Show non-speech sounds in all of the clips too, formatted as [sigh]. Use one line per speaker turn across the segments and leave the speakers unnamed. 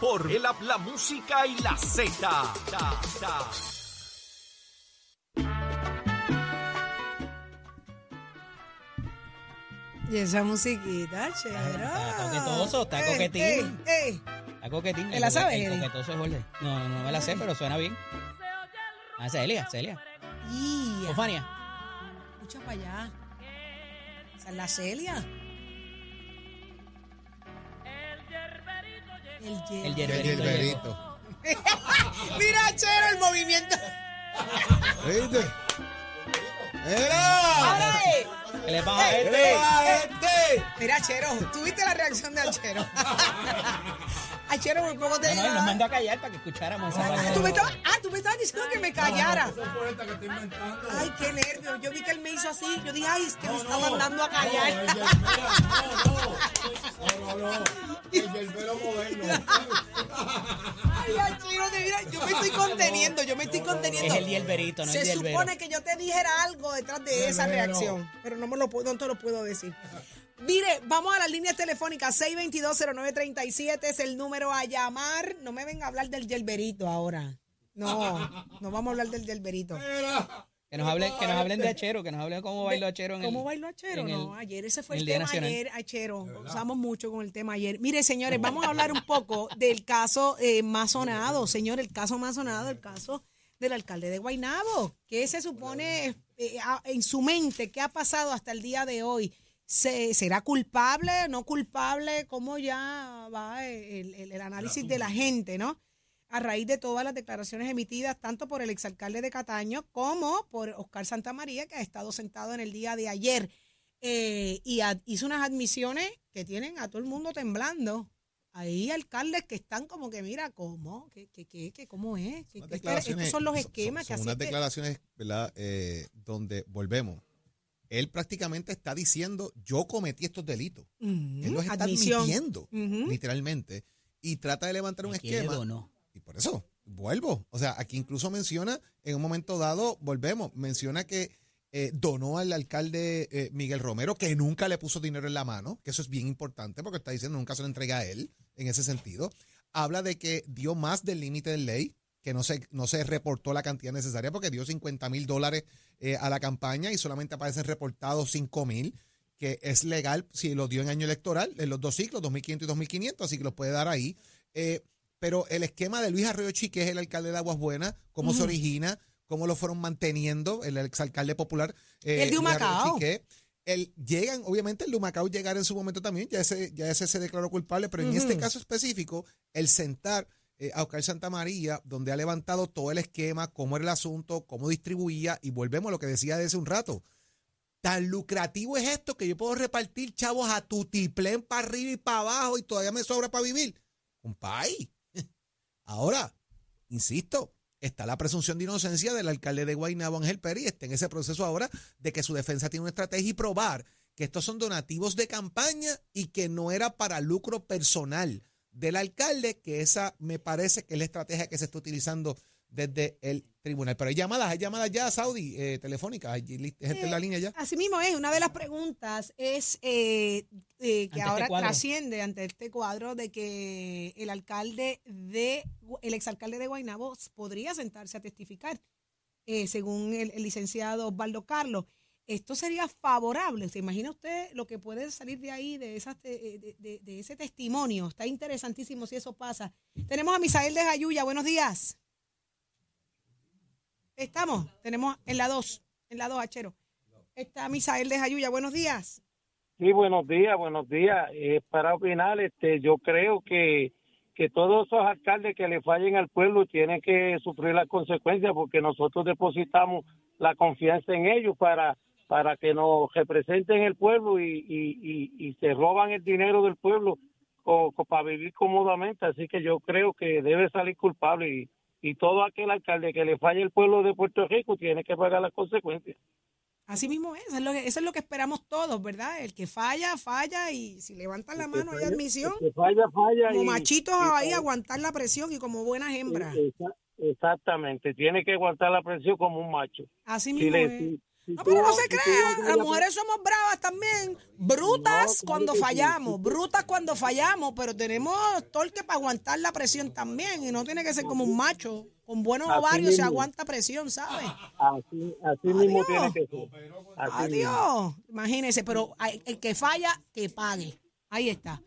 por el la música y la Z.
Y esa musiquita, chévere.
Está coquetoso, está coquetín.
Ey, ey.
Está coquetín.
¿Te la sabes,
El coquetoso es Jorge. No, no me la sé, pero suena bien. Ah, Celia, Celia. Ofania.
escucha para allá. Esa es la Celia. El
El
El
yerberito.
yerberito. [laughs]
Mira, Chero, el movimiento.
¿Viste? ¡Era!
¿Qué le pasa a este?
¡Era este!
Mira, Chero, ¿tuviste la reacción de Achero? [laughs] Achero por poco te
No, no, nos mandó a callar para que escucháramos esa
Ah,
parte.
¿tú me estabas, ah, tú me estabas diciendo que me callara. Ay, qué nervio. Yo vi que él me hizo así. Yo dije, ay, es que me está mandando a callar. [laughs]
El yerbero moderno.
Ay, Achero, de mira, yo me estoy conteniendo, yo me estoy conteniendo.
Es el yerberito, no
Se
el yerbero.
supone que yo te dijera algo detrás de esa reacción, pero no me lo puedo, no te lo puedo decir. Mire, vamos a las líneas telefónicas. 622-0937 es el número a llamar. No me venga a hablar del yerberito ahora. No, no vamos a hablar del yerberito.
Que nos hablen, que nos hablen de Achero, que nos hablen cómo bailó Achero en el...
¿Cómo bailó Achero?
en el-
No, ayer ese fue el,
el Día
tema
Nacional.
ayer, Achero. Usamos mucho con el tema ayer. Mire, señores, vamos a hablar un poco del caso eh, más sonado, señor, el caso más sonado, el caso del alcalde de Guaynabo. ¿Qué se supone eh, a- en su mente? ¿Qué ha pasado hasta el día de hoy? ¿Se- ¿Será culpable, no culpable? ¿Cómo ya va el, el- el análisis de la gente, no? A raíz de todas las declaraciones emitidas tanto por el exalcalde de Cataño como por Oscar Santamaría, que ha estado sentado en el día de ayer eh, y a- hizo unas admisiones que tienen a todo el mundo temblando. Hay alcaldes que están como que, mira, ¿cómo? ¿Qué, qué, qué, qué- cómo es? ¿Qué-
Unas
qué-
declaraciones-
estos son los
son-
esquemas que hacen
unas
que-
declaraciones, ¿verdad? Eh, donde volvemos. Él prácticamente está diciendo, yo cometí estos delitos.
Ujú,
Él los está
admisión.
admitiendo, literalmente. Y trata de levantar un
¿Me quedo
esquema.
o no?
Y por eso, vuelvo. O sea, aquí incluso menciona, en un momento dado, volvemos, menciona que eh, donó al alcalde eh, Miguel Romero, que nunca le puso dinero en la mano, que eso es bien importante, porque está diciendo nunca se lo entrega a él, en ese sentido. Habla de que dio más del límite de ley, que no se, no se reportó la cantidad necesaria, porque dio 50 mil dólares eh, a la campaña y solamente aparecen reportados 5 mil que es legal si lo dio en año electoral, en los dos ciclos, 2500 y 2500, así que los puede dar ahí. Pero el esquema de Luis Arroyo Chique es el alcalde de Aguas Buenas, cómo se origina, cómo lo fueron manteniendo, el exalcalde popular. eh,
El de Humacao.
El, llegan, obviamente, el de Humacao llegar en su momento también, ya ese, ya ese se declaró culpable, pero en este caso específico, el sentar eh, a Oscar Santa María, donde ha levantado todo el esquema, cómo era el asunto, cómo distribuía, y volvemos a lo que decía de hace un rato. Tan lucrativo es esto que yo puedo repartir chavos a tutiplén para arriba y para abajo y todavía me sobra para vivir. Compay. Ahora, insisto, está la presunción de inocencia del alcalde de Guaynabo, Ángel Pérez, está en ese proceso ahora de que su defensa tiene una estrategia y probar que estos son donativos de campaña y que no era para lucro personal del alcalde, que esa me parece que es la estrategia que se está utilizando desde el tribunal. Pero hay llamadas, hay llamadas ya, Saudi, eh, telefónicas, hay gente en la línea ya.
Así mismo es, una de las preguntas es eh, eh, que
Ante
ahora
este cuadro.
trasciende ante este cuadro de que el alcalde de, el exalcalde de Guaynabo podría sentarse a testificar, eh, según el, el licenciado Osvaldo Carlos. Esto sería favorable. ¿Se imagina usted lo que puede salir de ahí, de, esas, de, de- de ese testimonio? Está interesantísimo si eso pasa. Tenemos a Misael de Jayuya. Buenos días. Estamos, tenemos en la 2, en la 2, Achero. Está Misael de Jayuya. Buenos días.
Sí, buenos días, buenos días. Eh, para opinar, este, yo creo que, que todos esos alcaldes que le fallen al pueblo tienen que sufrir las consecuencias porque nosotros depositamos la confianza en ellos para, para que nos representen el pueblo y, y, y, se roban el dinero del pueblo co- co- para vivir cómodamente. Así que yo creo que debe salir culpable y, y todo aquel alcalde que le falle el pueblo de Puerto Rico tiene que pagar las consecuencias.
Así mismo es, eso es lo que, eso es lo que esperamos todos, ¿verdad? El que falla, falla y si levantan la mano hay admisión.
El que falla, falla.
Como
y-
machitos
y-
ahí aguantar la presión y como buenas hembras.
Exa- Exactamente, tiene que aguantar la presión como un macho.
Así
Si
mismo
le,
es.
Si
No, pero no se
si tú
crea,
vas a
las
la-
mujeres somos bravas también, brutas cuando fallamos, brutas cuando fallamos, pero tenemos torque para aguantar la presión también y no tiene que ser como un macho, con buenos ovarios se aguanta presión, ¿sabes?
Así, así mismo tiene que ser.
Adiós, imagínese, pero el que falla, que pague. Ahí está.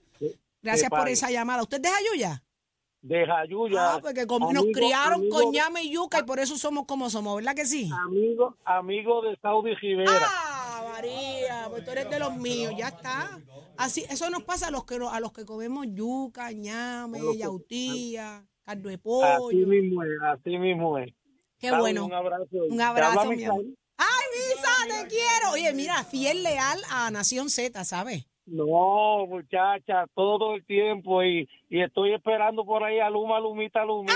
Gracias por esa llamada. ¿Usted es de Jayuya?
De Jayuya.
Ah, porque com- nos criaron
amigo-
con llame y yuca y por eso somos como somos, ¿verdad que sí?
Amigo, amigo de Saudi Rivera.
Ah, María, pues tú eres de los míos, ya está. Así, eso nos pasa a los que a los que comemos yuca, ñame, yautía, caldo de
Así
pollo.
mismo es, así mismo es.
Qué bueno.
Un abrazo.
Un abrazo, mi amor. Ay, Misa, te quiero. Oye, mira, fiel leal a Nación Z, ¿sabes?
No, muchacha, todo el tiempo y, y estoy esperando por ahí a Luma, Lumita, Lumita.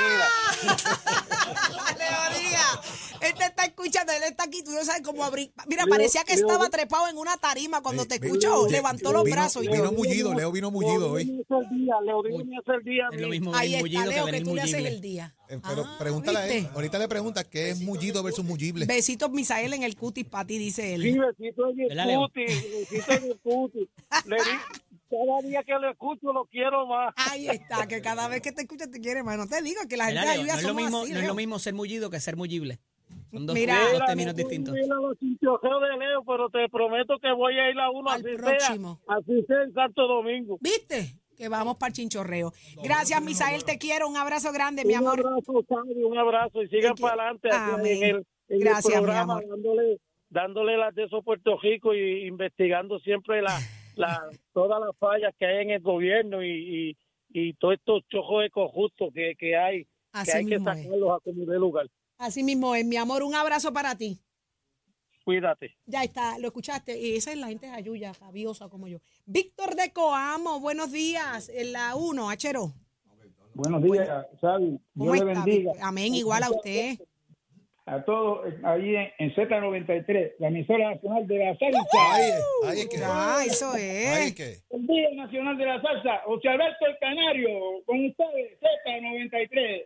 Le diga. Él te está escuchando, él está aquí, tú no sabes cómo abrir. Mira,
Leo-
parecía que
Leo-
estaba trepado en una tarima cuando te escuchó. Levantó los
vino-
brazos y
vino mullido, Leo vino mullido hoy.
Es
lo mismo
Ahí está,
mullido que
Leo, que
venir
tú le haces
mullible.
el día.
Eh, Pero
Ah,
pregúntale a él, ahorita le pregunta qué es mullido versus mullible.
Besitos, Misael, en el cutis para ti, dice él.
Sí, besito en el
¿Verdad, Leo?
cuti, besito en el cuti. Le di- cada día que lo escucho lo quiero más.
Ahí está, que cada vez que te escuchas te quiere más. No te digo que la gente ayuda
No es, lo mismo,
así,
no es lo mismo ser mullido que ser mullible. Son dos,
Mira.
dos
Mira,
términos
no puedo
distintos.
ir a los chinchojeos de Leo, pero te prometo que voy a ir a uno
Al
así
próximo.
sea, así sea en Santo Domingo.
¿Viste? Que vamos para el chinchorreo. Gracias, Misael, te quiero. Un abrazo grande, mi
Un
amor.
abrazo, Sandy, un abrazo y sigan para adelante en el, en
Gracias, mi
el programa,
amor.
dándole, dándole las de esos Puerto Rico y investigando siempre la, la, todas las fallas que hay en el gobierno y, y, y todos estos chojos de corruptos que, que hay,
Así
que hay que
es.
sacarlos a como de lugar.
Así mismo es, mi amor. Un abrazo para ti.
Cuídate.
Ya está, lo escuchaste. Y esa es la gente de Ayuya, rabiosa como yo. Víctor de Coamo, buenos días. En la 1, Achero.
Buenos días.
¿Cómo
Dios le bendiga.
Amén, igual a usted.
A todos ahí en, en Z93, la emisora nacional de la salsa.
Ahí ahí es que.
Ah, eso
Ahí
es.
es que.
El Día Nacional de la Salsa. José Alberto el Canario, con ustedes, Z93.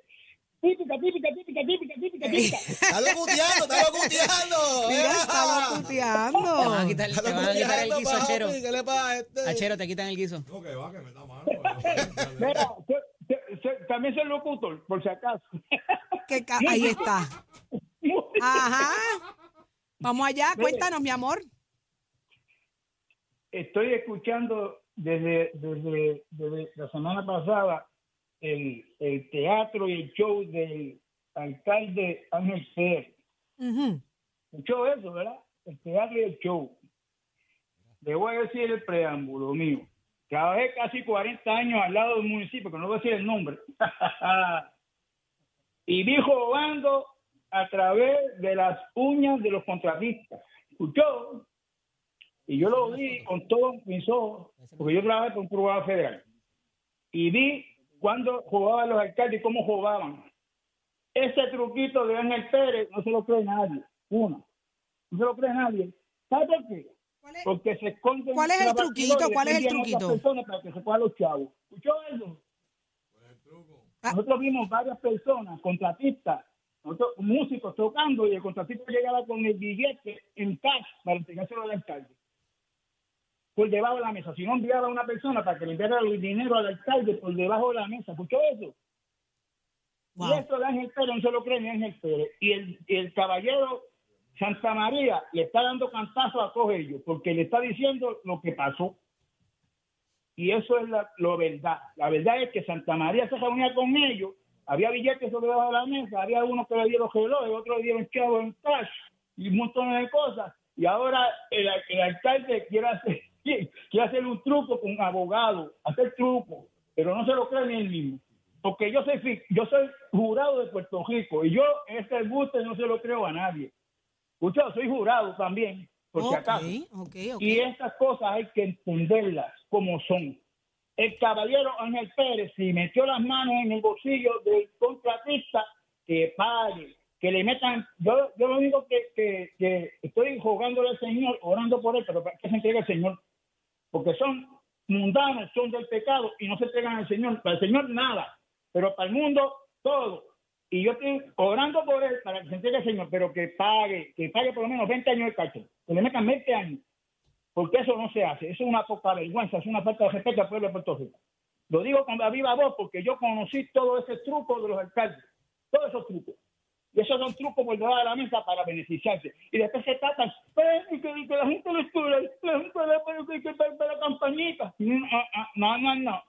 Típica, típica, típica, típica, típica, típica. [laughs]
Está locuteando, está locuteando.
Mira, está
Te van a
locuteando.
quitar,
Está
te van a quitar el guiso, Achero.
papi, ¿Qué le pasa a este?
Achero, te quitan el guiso.
Mira, se- se- se- también soy locutor, por si acaso.
Que ca- ahí está. Ajá. Vamos allá, cuéntanos, mi amor.
Estoy escuchando desde, desde, desde la semana pasada el, el teatro y el show del alcalde Ángel Pérez. Escuchó eso, ¿verdad? El teatro y el show. Le voy a decir el preámbulo mío. Trabajé casi 40 años al lado del municipio, que no voy a decir el nombre. [laughs] y vi robando a través de las uñas de los contratistas. ¿Escuchó? Y yo lo vi con todos mis ojos, porque yo trabajé con un programa federal. Y vi cuando jugaban los alcaldes y cómo jugaban. Ese truquito de Ángel Pérez no se lo cree nadie. Uno. No se lo cree nadie. ¿Sabe por qué?
¿Cuál es?
Porque se esconden.
¿Cuál es el truquito? ¿Cuál es el truquito?
personas para que se cojan los chavos. ¿Escuchó eso?
Ah.
Nosotros vimos varias personas, contratistas, nosotros, músicos tocando y el contratista llegaba con el billete en cash para entregárselo al alcalde. Por debajo de la mesa. Si no enviaba a una persona para que le enviara el dinero al alcalde por debajo de la mesa. ¿Escuchó eso? Y
Wow.
esto de Ángel Pérez no se lo cree ni Ángel Pérez. Y el, y el caballero Santa María le está dando cantazo a todos ellos porque le está diciendo lo que pasó. Y eso es la lo verdad. La verdad es que Santa María se reunía con ellos, había billetes sobre debajo de la mesa, había unos que le dieron relojes, otros le dieron chavos en cash y un montón de cosas. Y ahora el, el alcalde quiere hacer, [laughs] quiere hacer un truco con abogado, hacer truco, pero no se lo cree ni él mismo. Porque yo soy, yo soy jurado de Puerto Rico y yo este gusto no se lo creo a nadie. Escucha, soy jurado también, por si
Ok,
acaso.
ok, ok.
Y estas cosas hay que entenderlas como son. El caballero Ángel Pérez, si metió las manos en el bolsillo del contratista, que pague, que le metan. Yo, yo lo único que, que, estoy jugándole al Señor, orando por él, pero para que se entregue al Señor, porque son mundanos, son del pecado y no se entregan al Señor. Para el Señor nada, pero para el mundo todo. y yo estoy orando por él para que se entregue el Señor, pero que pague, que pague por lo menos 20 años de cárcel, que le metan 20 años, porque eso no se hace, eso es una poca vergüenza, es una falta de respeto al pueblo de Puerto Rico. Lo digo con la viva voz porque yo conocí todo ese truco de los alcaldes, todos esos trucos. Y esos son trucos por debajo de la mesa para beneficiarse. Y después se tratan, "Eh, y que, la gente lo estudia, la gente le que, la campañita. No, ah, no, no, no.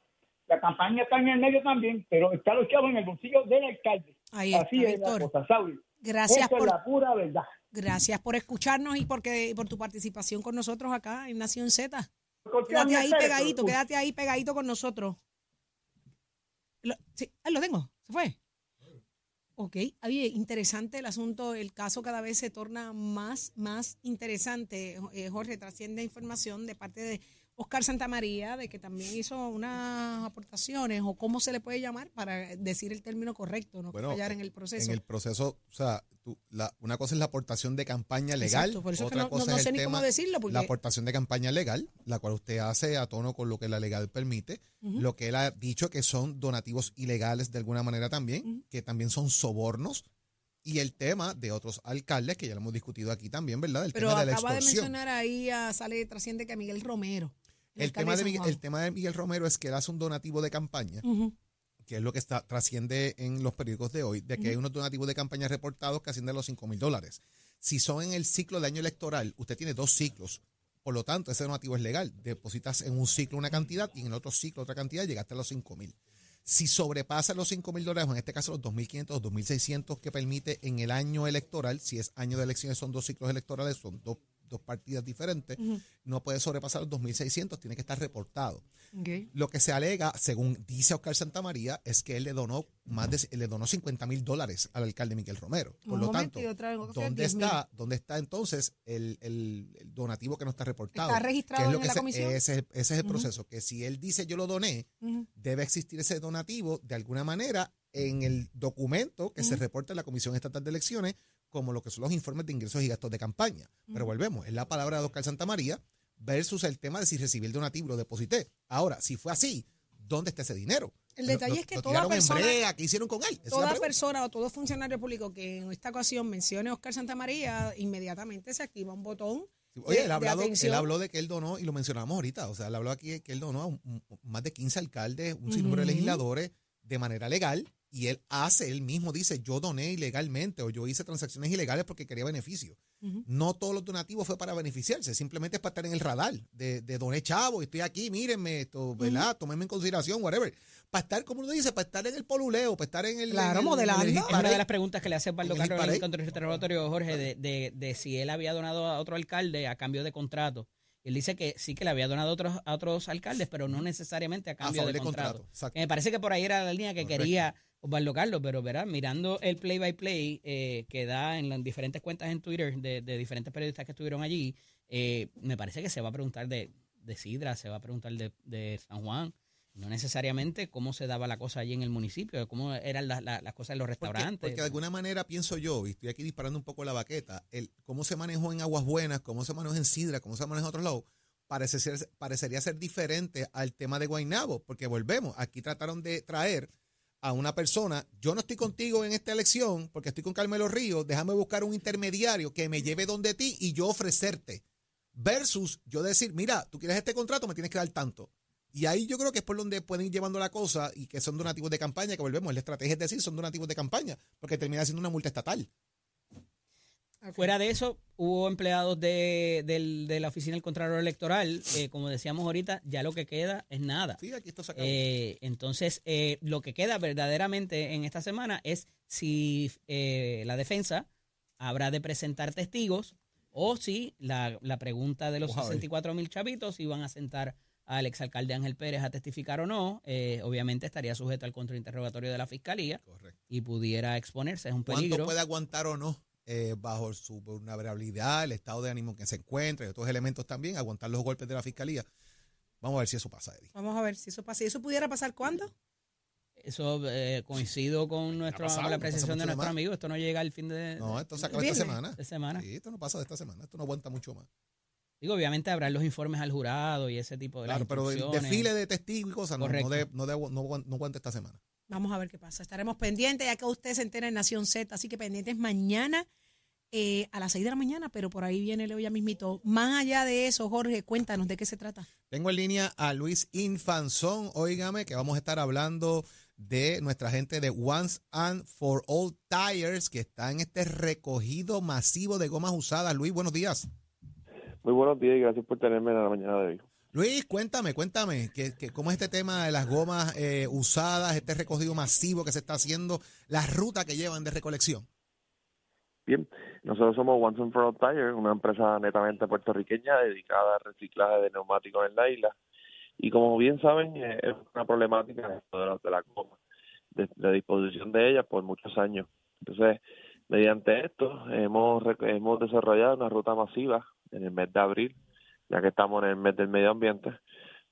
La campaña está en el medio también, pero está los chavos en el bolsillo del alcalde.
Ahí
Así es la
Víctor.
cosa, Saudi.
Gracias
Esa
por,
es la pura verdad.
Gracias por escucharnos y porque, por tu participación con nosotros acá en Nación Z. Quédate ahí pegadito, quédate ahí pegadito con nosotros. Lo, sí, ah, lo tengo, se fue. Ok, oye, interesante el asunto, el caso cada vez se torna más, más interesante. Eh, Jorge, trasciende información de parte de Oscar Santamaría, de que también hizo unas aportaciones, o cómo se le puede llamar para decir el término correcto, no
Bueno,
fallar en el proceso.
En el proceso, o sea, tú- la- una cosa es la aportación de campaña legal,
Exacto, por eso es que
otra
no-
cosa
no
es
sé
el tema,
decirlo, porque-
la aportación de campaña legal, la cual usted hace a tono con lo que la legal permite, lo que él ha dicho que son donativos ilegales de alguna manera también, que también son sobornos, y el tema de otros alcaldes, que ya lo hemos discutido aquí también, ¿verdad? El
Pero
tema de la
acaba de mencionar ahí, a, sale, trasciende que a Miguel Romero.
el, tema de Miguel,
Juan.
el tema de Miguel Romero es que él hace un donativo de campaña,
Ujú.
Que es lo que está trasciende en los periódicos de hoy, de que hay unos donativos de campaña reportados que ascienden a los 5 mil dólares. Si son en el ciclo de año electoral, usted tiene dos ciclos. Por lo tanto, ese donativo es legal. Depositas en un ciclo una cantidad y en el otro ciclo otra cantidad, llegaste a los 5 mil. Si sobrepasa los 5 mil dólares, o en este caso los 2.500 o 2.600 que permite en el año electoral, si es año de elecciones, son dos ciclos electorales, son dos, dos partidas diferentes, no puede sobrepasar los 2.600, tiene que estar reportado. Lo que se alega, según dice Oscar Santamaría, es que él le donó más de le donó 50 mil dólares al alcalde Miguel Romero. Por
Un
lo tanto, ¿dónde
10.000.
está, ¿dónde está entonces el, el- el donativo que no está reportado?
¿Está registrado
¿Qué es lo
en
que
la
se-
comisión?
Ese, es- ese es el proceso, que si él dice yo lo doné, debe existir ese donativo de alguna manera en el documento que se reporta en la Comisión Estatal de Elecciones, como lo que son los informes de ingresos y gastos de campaña. Pero volvemos, es la palabra de Oscar Santamaría versus el tema de si recibí el donativo lo deposité. Ahora, si fue así, ¿dónde está ese dinero?
El detalle
lo-
es que
lo
toda persona-
brea, ¿qué hicieron con él?
Toda persona o todo funcionario público que en esta ocasión mencione a Oscar Santamaría, inmediatamente se activa un botón.
Oye,
de-
él,
de
ha hablado, él habló de que él donó, y lo mencionamos ahorita, o sea, él habló aquí que él donó a un- más de 15 alcaldes, un sinnúmero de
Ujú.
legisladores de manera legal, y él hace, él mismo dice, yo doné ilegalmente o yo hice transacciones ilegales porque quería beneficio. No todos los donativos fue para beneficiarse, simplemente es para estar en el radar de, de doné chavo, estoy aquí, mírenme esto, ¿verdad? Tómenme en consideración, whatever. Para estar, como uno dice, para estar en el poluleo, para estar en el...
Claro,
en el-
modelando.
en el
Es
una de las preguntas que le hace Osvaldo Carlos en el contrainterrogatorio, Jorge, de, de, de si él había donado a otro alcalde a cambio de contrato. Él dice que sí que le había donado a otros, a otros alcaldes, pero no necesariamente a cambio de contrato. me parece que por ahí era la línea que
Correcto.
quería Osvaldo Carlos, pero verá, mirando el play by play eh, que da en las diferentes cuentas en Twitter de, de diferentes periodistas que estuvieron allí, eh, me parece que se va a preguntar de, de Sidra, se va a preguntar de, de San Juan, no necesariamente cómo se daba la cosa allí en el municipio, cómo eran las, las- las cosas en los restaurantes.
porque de alguna manera pienso yo, y estoy aquí disparando un poco la baqueta, el cómo se manejó en Aguas Buenas, cómo se manejó en Sidra, cómo se maneja en otros lados, parece ser- parecería ser diferente al tema de Guaynabo, porque volvemos, aquí trataron de traer a una persona, yo no estoy contigo en esta elección porque estoy con Carmelo Ríos, déjame buscar un intermediario que me lleve donde ti y yo ofrecerte. Versus yo decir, mira, tú quieres este contrato, me tienes que dar tanto. Y ahí yo creo que es por donde pueden ir llevando la cosa y que son donativos de campaña, que volvemos, la estrategia es decir, son donativos de campaña, porque termina siendo una multa estatal.
Fuera de eso, hubo empleados de, del- de la Oficina del Contralor Electoral, eh, como decíamos ahorita, ya lo que queda es nada.
Sí, aquí esto se acabó.
Eh, entonces, eh, lo que queda verdaderamente en esta semana es si eh, la defensa habrá de presentar testigos o si la, la pregunta de los
Ojalá.
64 mil chavitos si van a sentar al exalcalde Ángel Pérez a testificar o no, eh, obviamente estaría sujeto al contrainterrogatorio de la fiscalía
Correcto.
y pudiera exponerse. Es un
¿Cuánto
peligro.
puede aguantar o no? Eh, bajo su vulnerabilidad, el estado de ánimo en que se encuentra y otros elementos también, aguantar los golpes de la fiscalía. Vamos a ver si eso pasa, Eddie.
Vamos a ver si eso pasa. ¿Y eso pudiera pasar cuándo?
Eso eh, coincido con nuestra,
pasado,
con la apreciación de nuestro
más.
amigo. Esto no llega al fin de,
No, esto se
¿El
acaba esta semana.
de semana.
Sí, esto no pasa de esta semana. Esto no aguanta mucho más.
Digo, obviamente habrá los informes al jurado y ese tipo de las
Claro, pero el desfile de testigos y cosas no, no,
Correcto.
de- no, de- no, no aguanta esta semana.
Vamos a ver qué pasa. Estaremos pendientes ya que usted se entera en Nación Z, así que pendientes mañana eh, a las 6 de la mañana, pero por ahí viene Leo ya mismito. Más allá de eso, Jorge, cuéntanos de qué se trata.
Tengo en línea a Luis Infanzón, óigame, que vamos a estar hablando de nuestra gente de Once and for All Tires, que está en este recogido masivo de gomas usadas. Luis, buenos días.
Muy buenos días y gracias por tenerme en la mañana de hoy.
Luis, cuéntame, cuéntame, que, que ¿cómo es este tema de las gomas eh, usadas, este recogido masivo que se está haciendo, la ruta que llevan de recolección?
Bien, nosotros somos Once and for All Tires, una empresa netamente puertorriqueña dedicada al reciclaje de neumáticos en la isla. Y como bien saben, eh, es una problemática de la, de goma, de, de disposición de ella por muchos años. Entonces, mediante esto, hemos, hemos desarrollado una ruta masiva en el mes de abril, ya que estamos en el mes del medio ambiente,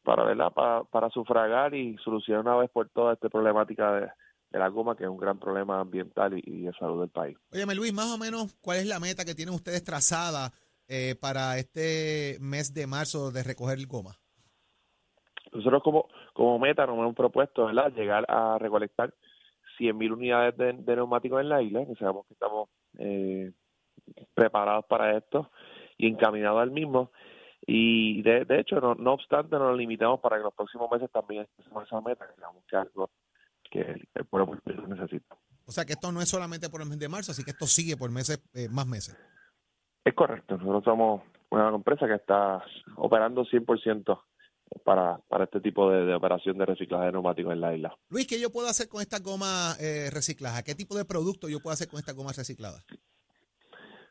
para, ¿verdad? para, para sufragar y solucionar una vez por todas esta problemática de, de la goma, que es un gran problema ambiental y, y de salud del país.
Óyeme, Luis, más o menos, ¿cuál es la meta que tienen ustedes trazada eh, para este mes de marzo de recoger goma?
Nosotros como, como meta nos hemos propuesto ¿verdad? llegar a recolectar 100.000 unidades de, de neumáticos en la isla, que sabemos que estamos eh, preparados para esto y encaminados al mismo. Y de, de hecho, no, no obstante, nos limitamos para que los próximos meses también estemos esa meta, que es algo que el, el pueblo necesita.
O sea, que esto no es solamente por el mes de marzo, así que esto sigue por meses, eh, más meses.
Es correcto, nosotros somos una empresa que está operando 100% para, para este tipo de, de operación de reciclaje de neumáticos en la isla.
Luis, ¿qué yo puedo hacer con esta goma eh, reciclada? ¿Qué tipo de producto yo puedo hacer con esta goma reciclada?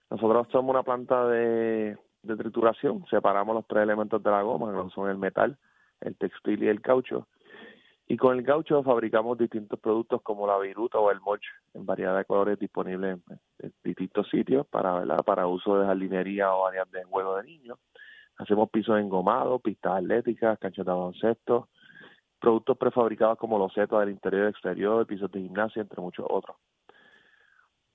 Nosotros somos una planta de, de trituración, separamos los tres elementos de la goma, que son el metal, el textil y el caucho. Y con el caucho fabricamos distintos productos como la viruta o el moch en variedad de colores disponibles en, distintos sitios para para uso de jardinería o áreas de juego de niños. Hacemos pisos engomados, pistas atléticas, canchas de baloncesto, productos prefabricados como los setos del interior y exterior, pisos de gimnasia, entre muchos otros.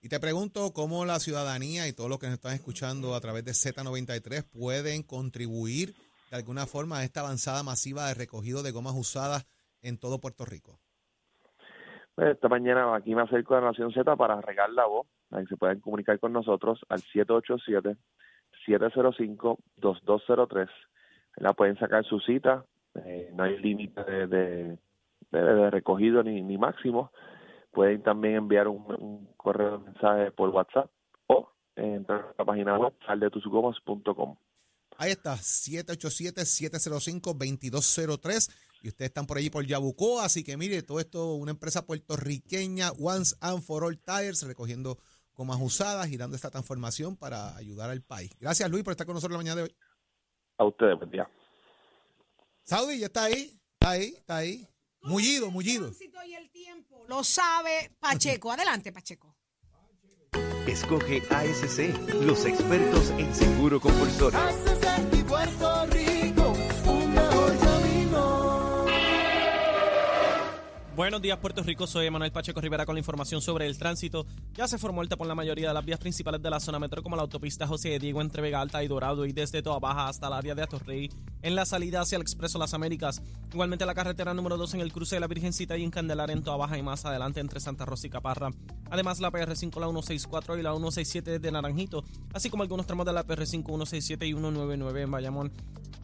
Y te pregunto cómo la ciudadanía y todos los que nos están escuchando a través de Z93 pueden contribuir de alguna forma a esta avanzada masiva de recogido de gomas usadas en todo Puerto Rico.
Pues, Esta mañana aquí me acerco a Nación Z para regar la voz. Ahí se pueden comunicar con nosotros al 787-705-2203. La pueden sacar su cita. eh, no hay límite de, de, de- de recogido ni, ni máximo. Pueden también enviar un, un correo de mensaje por WhatsApp o entrar a la página web saldetusgomas.com.
Ahí está, 787-705-2203. Y ustedes están por allí por Yabucoa, así que mire, todo esto, una empresa puertorriqueña, Once and for All Tires, recogiendo gomas usadas y dando esta transformación para ayudar al país. Gracias, Luis, por estar con nosotros la mañana de hoy.
A ustedes, buen día.
Saudi, ya está ahí, está ahí, está ahí. Mullido, mullido.
y el tiempo lo sabe Pacheco. Adelante, Pacheco.
Escoge ASC, los expertos en seguro compulsorio.
Buenos días, Puerto Rico. Soy Emanuel Pacheco Rivera con la información sobre el tránsito. Ya se formó el tapón la mayoría de las vías principales de la zona metro, como la autopista José de Diego entre Vega Alta y Dorado y desde Toa Baja hasta el área de Atorrey, en la salida hacia el Expreso Las Américas. Igualmente la carretera número 2 en el cruce de la Virgencita y en Candelaria en Toa Baja y más adelante entre Santa Rosa y Caparra. Además, la PR5, la 164 y la 167 de Naranjito, así como algunos tramos de la PR5, 167 y 199 en Bayamón.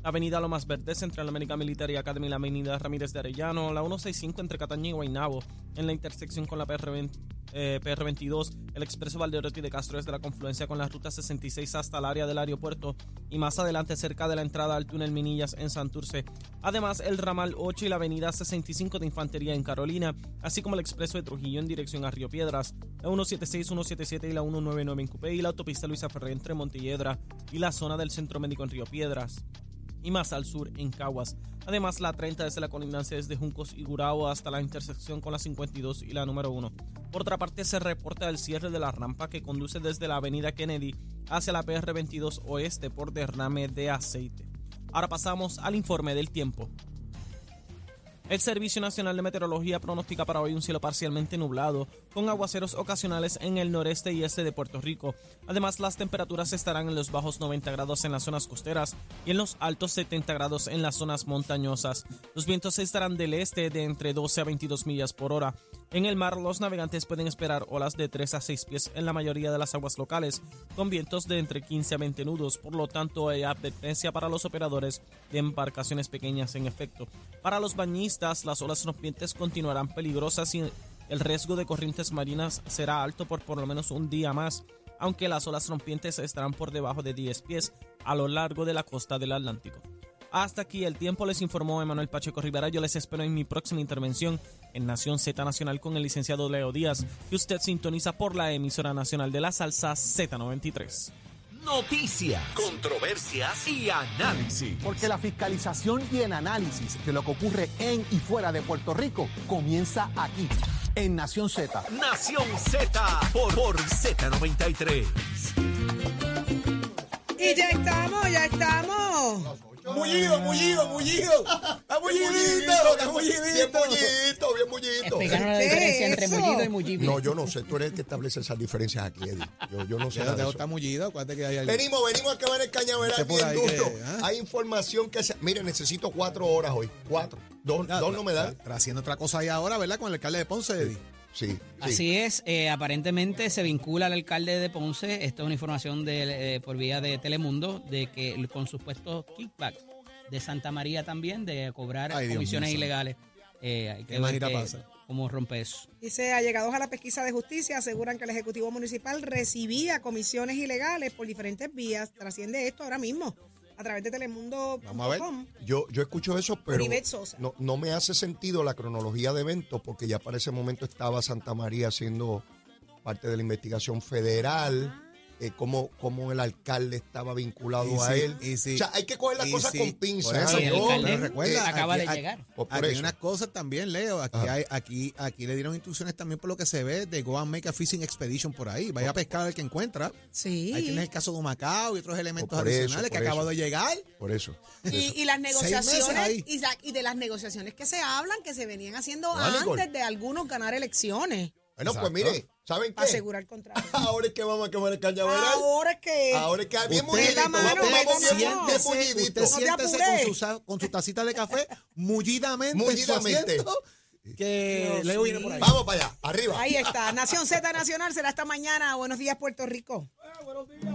Avenida Lomas Verdes entre la América Academy y la avenida Ramírez de Arellano, la 165 entre Cataña y Guaynabo, en la intersección con la PR20 eh, PR22, el expreso Valderotti de Castro desde la confluencia con la ruta 66 hasta el área del aeropuerto y más adelante cerca de la entrada al túnel Minillas en Santurce. Además, el ramal 8 y la avenida 65 de Infantería en Carolina, así como el expreso de Trujillo en dirección a Río Piedras, la 176, 177 y la 199 en Cupé y la autopista Luisa Ferré entre Montelledra y la zona del Centro Médico en Río Piedras y más al sur en Caguas. Además, la 30 desde la colindancia desde Juncos y Gurabo hasta la intersección con la 52 y la número 1. Por otra parte, se reporta el cierre de la rampa que conduce desde la avenida Kennedy hacia la PR22 oeste por derrame de aceite. Ahora pasamos al informe del tiempo. El Servicio Nacional de Meteorología pronostica para hoy un cielo parcialmente nublado, con aguaceros ocasionales en el noreste y este de Puerto Rico. Además, las temperaturas estarán en los bajos 90 grados en las zonas costeras y en los altos 70 grados en las zonas montañosas. Los vientos estarán del este de entre 12 a 22 millas por hora. En el mar, los navegantes pueden esperar olas de 3 a 6 pies en la mayoría de las aguas locales, con vientos de entre 15 a 20 nudos, por lo tanto hay advertencia para los operadores de embarcaciones pequeñas en efecto. Para los bañistas, las olas rompientes continuarán peligrosas y el riesgo de corrientes marinas será alto por por lo menos un día más, aunque las olas rompientes estarán por debajo de 10 pies a lo largo de la costa del Atlántico. Hasta aquí el tiempo, les informó Emanuel Pacheco Rivera. Yo les espero en mi próxima intervención en Nación Z Nacional con el licenciado Leo Díaz, que usted sintoniza por la emisora nacional de la salsa Z93.
Noticias, controversias y análisis.
Porque la fiscalización y el análisis de lo que ocurre en y fuera de Puerto Rico comienza aquí, en Nación Z.
Nación Z por, por Z93.
Y ya estamos, ya estamos.
Mullido, mullido, mullido. Está mullidito, está mullidito. Bien mullidito, bien mullidito.
Explícanos la
¿Qué
diferencia entre mullido y mullible.
No, yo no sé. Tú eres el que establece esas diferencias aquí, Eddie. Yo, yo no sé nada de eso.
está mullido, acuérdate que hay alguien.
Venimos, venimos a acabar el cañaveral bien
ahí
duro.
¿ah?
Hay información que se... Mire, necesito cuatro horas hoy. Cuatro. Dos, dos no me dan.
haciendo otra cosa ahí ahora, ¿verdad? Con el alcalde de Ponce, Eddie.
Sí, sí.
Así es, eh, aparentemente se vincula al alcalde de Ponce, esto es una información de, eh, por vía de Telemundo, de que el- con supuestos kickbacks de Santa María también, de cobrar
Ay,
comisiones ilegales. Eh, hay que
¿Qué
ver
pasa?
cómo rompe eso.
Dice, allegados a la pesquisa de justicia aseguran que el Ejecutivo Municipal recibía comisiones ilegales por diferentes vías. Trasciende esto ahora mismo a través de telemundo.com.
Vamos a ver.
Yo, yo escucho eso, pero no, no me hace sentido la cronología de eventos porque ya para ese momento estaba Santa María siendo parte de la investigación federal, eh, cómo, cómo el alcalde estaba vinculado
Y
a
sí,
él.
y sí.
o sea, hay que coger las cosas
sí,
con
por
pinzas.
eso,
Sí, el
Yo-
alcalde
pero recuerda,
acaba
aquí-
de llegar.
Por- por
Aquí hay
eso.
unas cosas también, Leo. Aquí, hay, aquí, aquí le dieron instrucciones también por lo que se ve de Go and Make a Fishing Expedition por ahí. Vaya a pescar al que encuentra.
Sí.
Ahí tienes el caso de Macao y otros elementos
Por eso,
adicionales que
por
acabado
eso.
de llegar.
Por eso.
Y, y las negociaciones y, de las negociaciones que se hablan que se venían haciendo antes de algunos ganar elecciones
Bueno,
Exacto.
pues mire, ¿saben qué?
asegurar el contrato. [laughs]
Ahora es que vamos a quemar el cañaveral.
Ahora es que
Ahora es que bien mullidito. Vamos, bien, mullidito.
usted siéntese con su, con su tacita de café [laughs] mullidamente, en su
Mullidamente.
que Leo viene por ahí.
Vamos para allá, arriba.
ahí está. Nación Z Nacional será esta mañana. Buenos días, Puerto Rico.
buenos días.